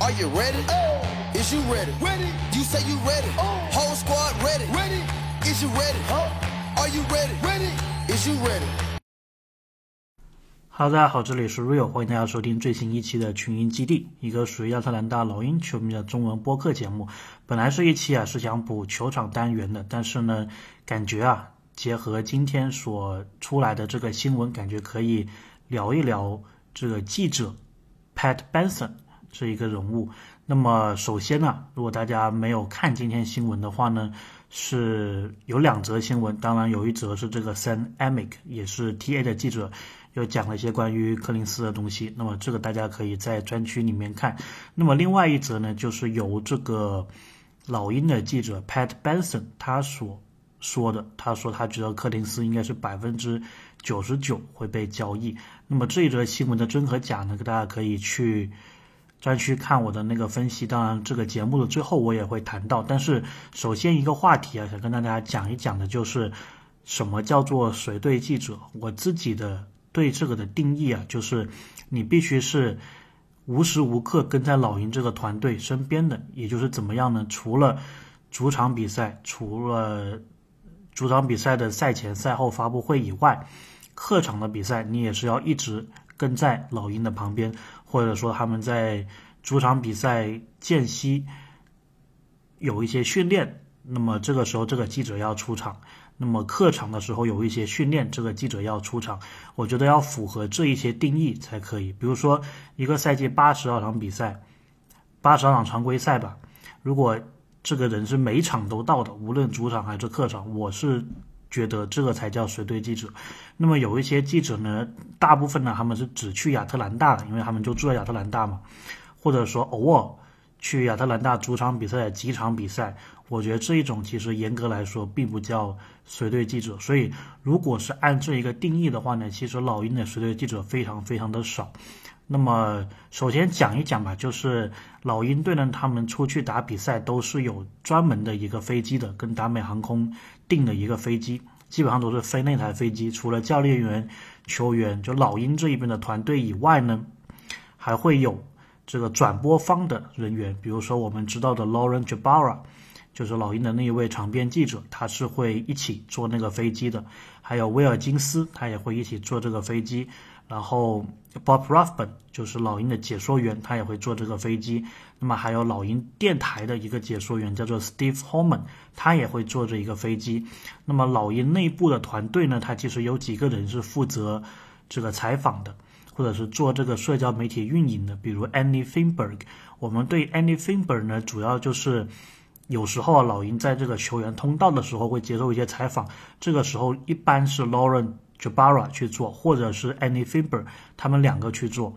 Are you ready? Oh. Is you ready? Ready. You say you ready. Oh. Whole squad ready. Ready. Is you ready? Are you ready? Ready. Is you ready? Hello，大家好，这里是 Real，欢迎大家收听最新一期的群英基地，一个属于亚特兰大老鹰球迷的中文播客节目。本来是一期啊是想补球场单元的，但是呢，感觉啊结合今天所出来的这个新闻，感觉可以聊一聊这个记者 Pat Benson 这一个人物。那么首先呢，如果大家没有看今天新闻的话呢，是有两则新闻，当然有一则是这个 Sam Amick，也是 TA 的记者，又讲了一些关于柯林斯的东西。那么这个大家可以在专区里面看。那么另外一则呢，就是由这个老鹰的记者 Pat Benson 他所说的，他说他觉得柯林斯应该是百分之九十九会被交易。那么这一则新闻的真和假呢，大家可以去。专区看我的那个分析，当然这个节目的最后我也会谈到。但是首先一个话题啊，想跟大家讲一讲的就是什么叫做随队记者。我自己的对这个的定义啊，就是你必须是无时无刻跟在老鹰这个团队身边的。也就是怎么样呢？除了主场比赛，除了主场比赛的赛前赛后发布会以外，客场的比赛你也是要一直跟在老鹰的旁边。或者说他们在主场比赛间隙有一些训练，那么这个时候这个记者要出场；那么客场的时候有一些训练，这个记者要出场。我觉得要符合这一些定义才可以。比如说一个赛季八十二场比赛，八十二场常规赛吧，如果这个人是每场都到的，无论主场还是客场，我是。觉得这个才叫随队记者。那么有一些记者呢，大部分呢他们是只去亚特兰大的，因为他们就住在亚特兰大嘛，或者说偶尔去亚特兰大主场比赛几场比赛。我觉得这一种其实严格来说并不叫随队记者。所以如果是按这一个定义的话呢，其实老鹰的随队记者非常非常的少。那么首先讲一讲吧，就是老鹰队呢，他们出去打比赛都是有专门的一个飞机的，跟达美航空订的一个飞机，基本上都是飞那台飞机。除了教练员、球员，就老鹰这一边的团队以外呢，还会有这个转播方的人员，比如说我们知道的 Lauren Jabara，就是老鹰的那一位场边记者，他是会一起坐那个飞机的。还有威尔金斯，他也会一起坐这个飞机。然后，Bob Rathbun 就是老鹰的解说员，他也会坐这个飞机。那么还有老鹰电台的一个解说员，叫做 Steve Holman，他也会坐着一个飞机。那么老鹰内部的团队呢，他其实有几个人是负责这个采访的，或者是做这个社交媒体运营的，比如 Andy Finberg。我们对 Andy Finberg 呢，主要就是有时候老鹰在这个球员通道的时候会接受一些采访，这个时候一般是 Lauren。Jabara 去做，或者是 Any Fiber，他们两个去做，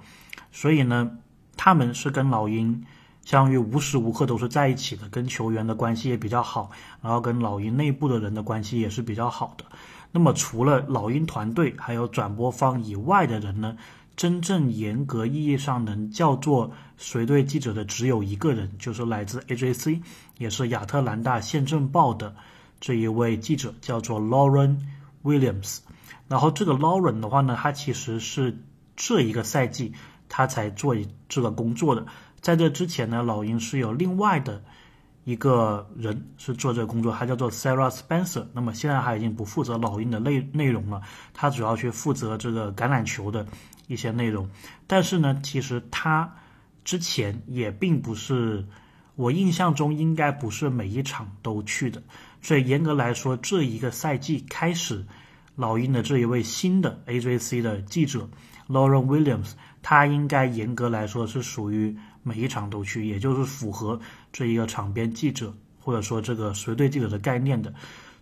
所以呢，他们是跟老鹰相当于无时无刻都是在一起的，跟球员的关系也比较好，然后跟老鹰内部的人的关系也是比较好的。那么除了老鹰团队还有转播方以外的人呢，真正严格意义上能叫做随队记者的只有一个人，就是来自 AJC，也是亚特兰大宪政报的这一位记者，叫做 Lauren Williams。然后这个 Lauren 的话呢，他其实是这一个赛季他才做这个工作的，在这之前呢，老鹰是有另外的一个人是做这个工作，他叫做 Sarah Spencer。那么现在他已经不负责老鹰的内内容了，他主要去负责这个橄榄球的一些内容。但是呢，其实他之前也并不是，我印象中应该不是每一场都去的，所以严格来说，这一个赛季开始。老鹰的这一位新的 AJC 的记者 Lauren Williams，他应该严格来说是属于每一场都去，也就是符合这一个场边记者或者说这个随队记者的概念的。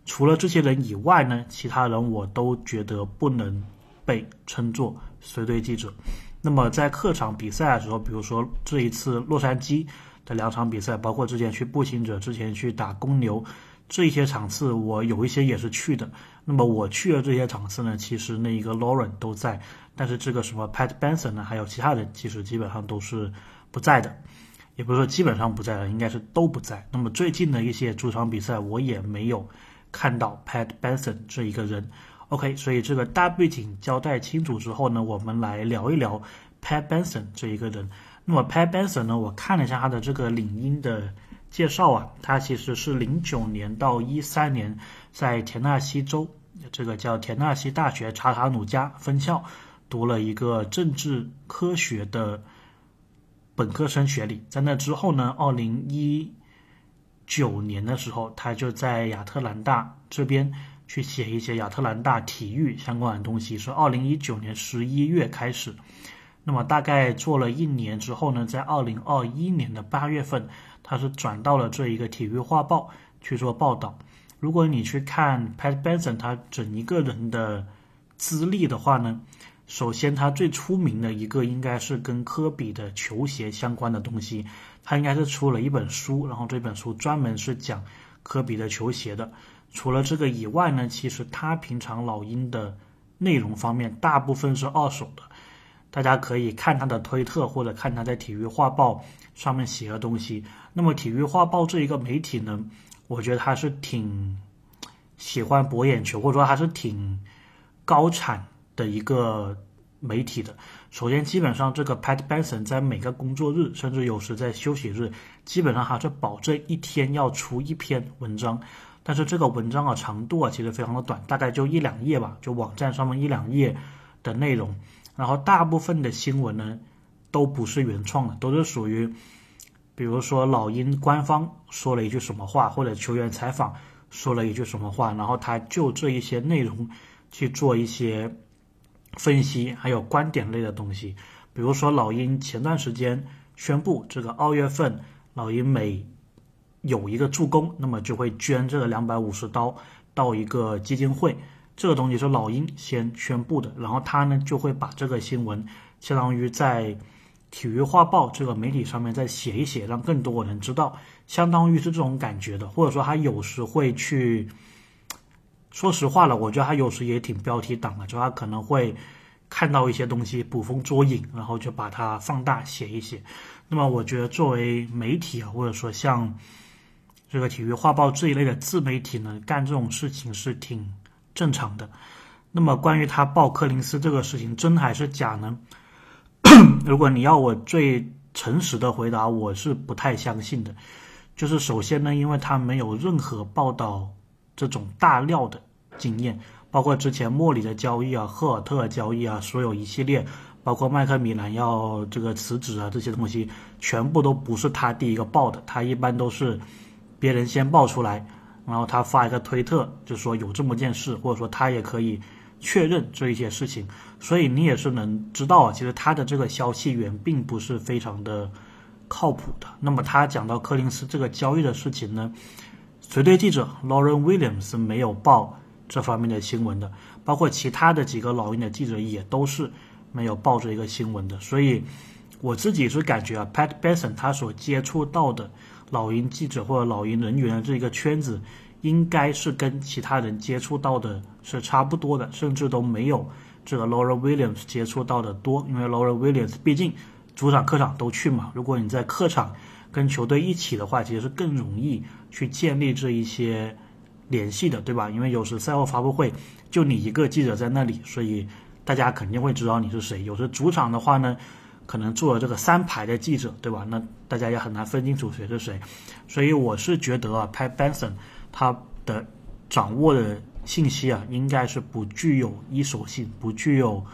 除了这些人以外呢，其他人我都觉得不能被称作随队记者。那么在客场比赛的时候，比如说这一次洛杉矶的两场比赛，包括之前去步行者，之前去打公牛。这些场次我有一些也是去的，那么我去的这些场次呢，其实那一个 Lauren 都在，但是这个什么 Pat Benson 呢，还有其他人，其实基本上都是不在的，也不是说基本上不在了，应该是都不在。那么最近的一些主场比赛，我也没有看到 Pat Benson 这一个人。OK，所以这个大背景交代清楚之后呢，我们来聊一聊 Pat Benson 这一个人。那么 Pat Benson 呢，我看了一下他的这个领英的介绍啊，他其实是零九年到一三年在田纳西州这个叫田纳西大学查塔努加分校读了一个政治科学的本科生学历，在那之后呢，二零一九年的时候，他就在亚特兰大这边。去写一些亚特兰大体育相关的东西，是二零一九年十一月开始，那么大概做了一年之后呢，在二零二一年的八月份，他是转到了这一个体育画报去做报道。如果你去看 Pat Benson 他整一个人的资历的话呢，首先他最出名的一个应该是跟科比的球鞋相关的东西，他应该是出了一本书，然后这本书专门是讲科比的球鞋的。除了这个以外呢，其实他平常老鹰的内容方面大部分是二手的，大家可以看他的推特或者看他在体育画报上面写的东西。那么体育画报这一个媒体呢，我觉得他是挺喜欢博眼球，或者说还是挺高产的一个媒体的。首先，基本上这个 Pat Benson 在每个工作日，甚至有时在休息日，基本上还是保证一天要出一篇文章。但是这个文章啊，长度啊，其实非常的短，大概就一两页吧，就网站上面一两页的内容。然后大部分的新闻呢，都不是原创的，都是属于，比如说老鹰官方说了一句什么话，或者球员采访说了一句什么话，然后他就这一些内容去做一些分析，还有观点类的东西。比如说老鹰前段时间宣布，这个二月份老鹰每有一个助攻，那么就会捐这个两百五十刀到一个基金会。这个东西是老鹰先宣布的，然后他呢就会把这个新闻相当于在体育画报这个媒体上面再写一写，让更多人知道，相当于是这种感觉的。或者说他有时会去，说实话了，我觉得他有时也挺标题党的，就他可能会看到一些东西捕风捉影，然后就把它放大写一写。那么我觉得作为媒体啊，或者说像。这个体育画报这一类的自媒体呢，干这种事情是挺正常的。那么关于他报柯林斯这个事情，真还是假呢？如果你要我最诚实的回答，我是不太相信的。就是首先呢，因为他没有任何报道这种大料的经验，包括之前莫里的交易啊、赫尔特交易啊，所有一系列，包括麦克米兰要这个辞职啊这些东西，全部都不是他第一个报的。他一般都是。别人先报出来，然后他发一个推特，就说有这么件事，或者说他也可以确认这一些事情，所以你也是能知道啊，其实他的这个消息源并不是非常的靠谱的。那么他讲到柯林斯这个交易的事情呢，随队记者 Lauren Williams 没有报这方面的新闻的，包括其他的几个老鹰的记者也都是没有报这一个新闻的。所以我自己是感觉啊，Pat Benson 他所接触到的。老鹰记者或者老鹰人员的这一个圈子，应该是跟其他人接触到的是差不多的，甚至都没有这个 Laura Williams 接触到的多。因为 Laura Williams 毕竟主场客场都去嘛，如果你在客场跟球队一起的话，其实是更容易去建立这一些联系的，对吧？因为有时赛后发布会就你一个记者在那里，所以大家肯定会知道你是谁。有时主场的话呢？可能做了这个三排的记者，对吧？那大家也很难分清楚谁是谁，所以我是觉得啊，Pat Benson 他的掌握的信息啊，应该是不具有一手性、不具有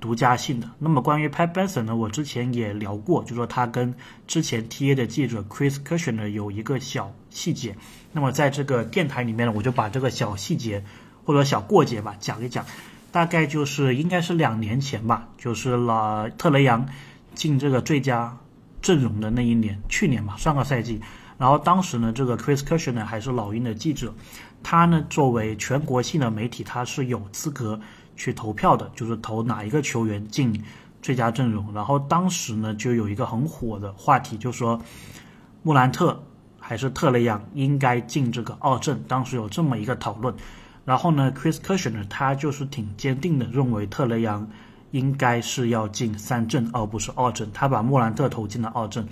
独家性的。那么关于 Pat Benson 呢，我之前也聊过，就说他跟之前 TA 的记者 Chris Kushner 有一个小细节。那么在这个电台里面呢，我就把这个小细节或者小过节吧讲一讲。大概就是应该是两年前吧，就是了特雷杨。进这个最佳阵容的那一年，去年吧，上个赛季。然后当时呢，这个 Chris k u s h n 呢还是老鹰的记者，他呢作为全国性的媒体，他是有资格去投票的，就是投哪一个球员进最佳阵容。然后当时呢就有一个很火的话题，就说穆兰特还是特雷杨应该进这个二阵。当时有这么一个讨论。然后呢，Chris k u s h n 呢他就是挺坚定的，认为特雷杨。应该是要进三阵，而不是二阵。他把莫兰特投进了二阵，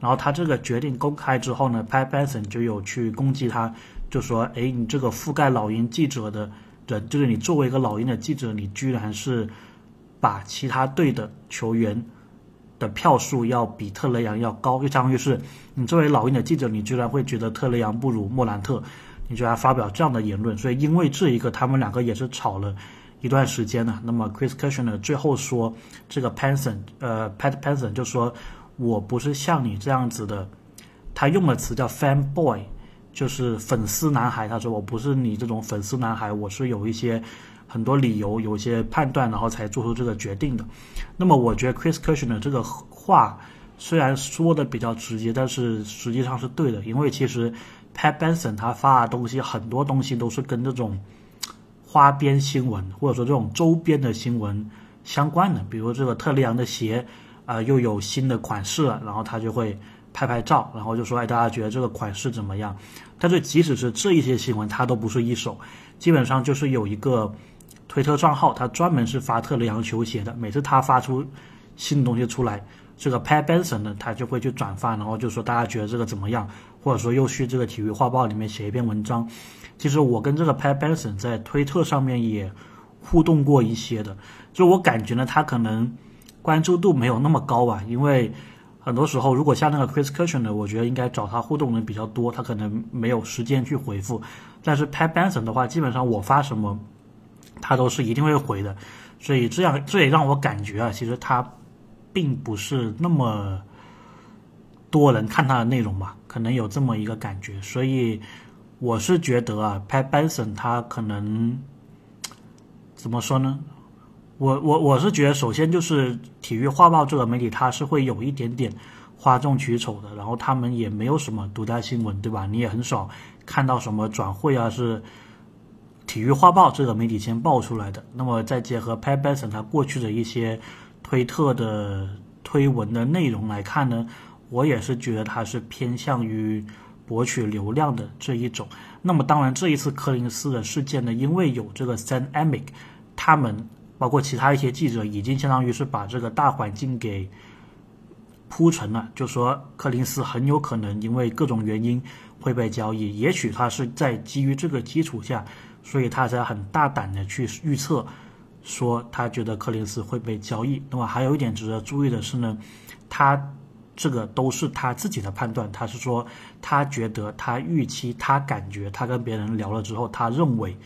然后他这个决定公开之后呢，Pat Benson 就有去攻击他，就说：“哎，你这个覆盖老鹰记者的人，就是你作为一个老鹰的记者，你居然是把其他队的球员的票数要比特雷杨要高，就相当于是你作为老鹰的记者，你居然会觉得特雷杨不如莫兰特，你居然发表这样的言论。所以因为这一个，他们两个也是吵了一段时间呢。那么 Chris Kushner 最后说，这个 Penson，呃，Pat Penson 就说，我不是像你这样子的，他用的词叫 fan boy，就是粉丝男孩。他说我不是你这种粉丝男孩，我是有一些。很多理由，有些判断，然后才做出这个决定的。那么，我觉得 Chris Cushing 的这个话虽然说的比较直接，但是实际上是对的。因为其实 Pat Benson 他发的东西，很多东西都是跟这种花边新闻或者说这种周边的新闻相关的。比如这个特雷杨的鞋啊，又有新的款式了，然后他就会拍拍照，然后就说：“哎，大家觉得这个款式怎么样？”但是即使是这一些新闻，他都不是一手，基本上就是有一个。推特账号，他专门是发特雷杨球鞋的。每次他发出新东西出来，这个 Pat Benson 呢，他就会去转发，然后就说大家觉得这个怎么样，或者说又去这个体育画报里面写一篇文章。其实我跟这个 Pat Benson 在推特上面也互动过一些的，就我感觉呢，他可能关注度没有那么高吧，因为很多时候如果像那个 Chris k u s h n 的，我觉得应该找他互动的比较多，他可能没有时间去回复。但是 Pat Benson 的话，基本上我发什么。他都是一定会回的，所以这样这也让我感觉啊，其实他并不是那么多人看他的内容吧，可能有这么一个感觉。所以我是觉得啊，Pat Benson 他可能怎么说呢？我我我是觉得，首先就是体育画报这个媒体，它是会有一点点哗众取宠的，然后他们也没有什么独家新闻，对吧？你也很少看到什么转会啊是。体育画报这个媒体先爆出来的，那么再结合 Pat b e s o n 他过去的一些推特的推文的内容来看呢，我也是觉得他是偏向于博取流量的这一种。那么当然，这一次柯林斯的事件呢，因为有这个 San Amic，他们包括其他一些记者已经相当于是把这个大环境给铺成了，就说柯林斯很有可能因为各种原因会被交易，也许他是在基于这个基础下。所以他才很大胆的去预测，说他觉得柯林斯会被交易。那么还有一点值得注意的是呢，他这个都是他自己的判断。他是说他觉得他预期他感觉他跟别人聊了之后，他认为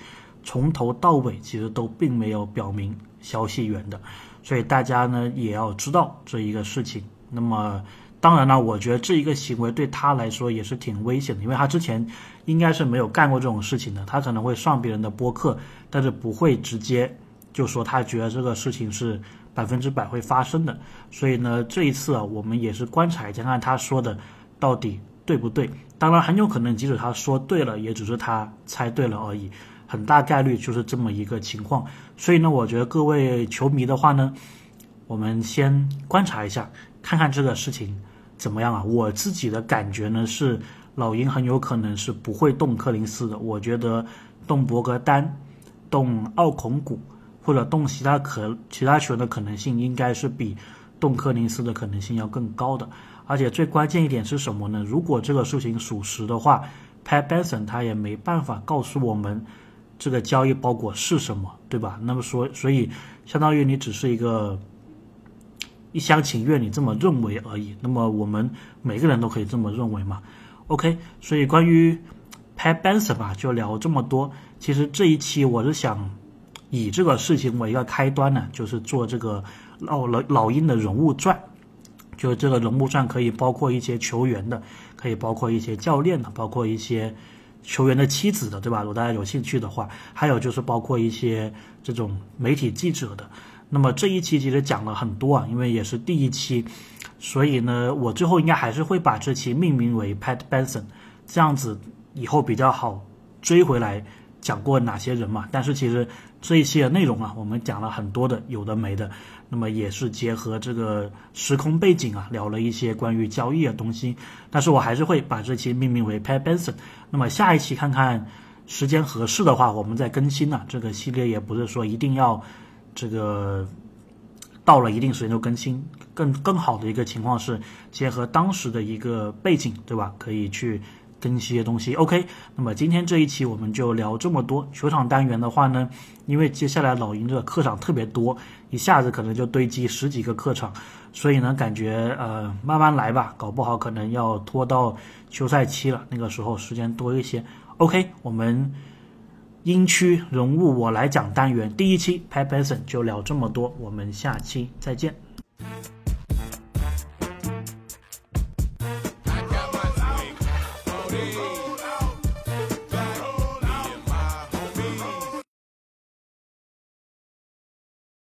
从头到尾其实都并没有表明消息源的。所以大家呢也要知道这一个事情。那么。当然了，我觉得这一个行为对他来说也是挺危险的，因为他之前应该是没有干过这种事情的。他可能会上别人的播客，但是不会直接就说他觉得这个事情是百分之百会发生的。所以呢，这一次啊，我们也是观察一下，看他说的到底对不对。当然，很有可能即使他说对了，也只是他猜对了而已，很大概率就是这么一个情况。所以呢，我觉得各位球迷的话呢，我们先观察一下，看看这个事情。怎么样啊？我自己的感觉呢是，老鹰很有可能是不会动柯林斯的。我觉得动博格丹、动奥孔古或者动其他可其他球员的可能性，应该是比动柯林斯的可能性要更高的。而且最关键一点是什么呢？如果这个事情属实的话，Pat Benson 他也没办法告诉我们这个交易包裹是什么，对吧？那么说，所以相当于你只是一个。一厢情愿，你这么认为而已。那么我们每个人都可以这么认为嘛？OK，所以关于 Pat Benson 吧，就聊这么多。其实这一期我是想以这个事情为一个开端呢，就是做这个老老老鹰的人物传。就是这个人物传可以包括一些球员的，可以包括一些教练的，包括一些球员的妻子的，对吧？如果大家有兴趣的话，还有就是包括一些这种媒体记者的。那么这一期其实讲了很多啊，因为也是第一期，所以呢，我最后应该还是会把这期命名为 Pat Benson，这样子以后比较好追回来讲过哪些人嘛。但是其实这一期的内容啊，我们讲了很多的有的没的，那么也是结合这个时空背景啊，聊了一些关于交易的东西。但是我还是会把这期命名为 Pat Benson。那么下一期看看时间合适的话，我们再更新啊。这个系列也不是说一定要。这个到了一定时间就更新，更更好的一个情况是结合当时的一个背景，对吧？可以去更新一些东西。OK，那么今天这一期我们就聊这么多。球场单元的话呢，因为接下来老鹰这个客场特别多，一下子可能就堆积十几个客场，所以呢，感觉呃慢慢来吧，搞不好可能要拖到休赛期了，那个时候时间多一些。OK，我们英区人物我来讲单元第一期 Pat Benson 就聊这么多，我们下期再见。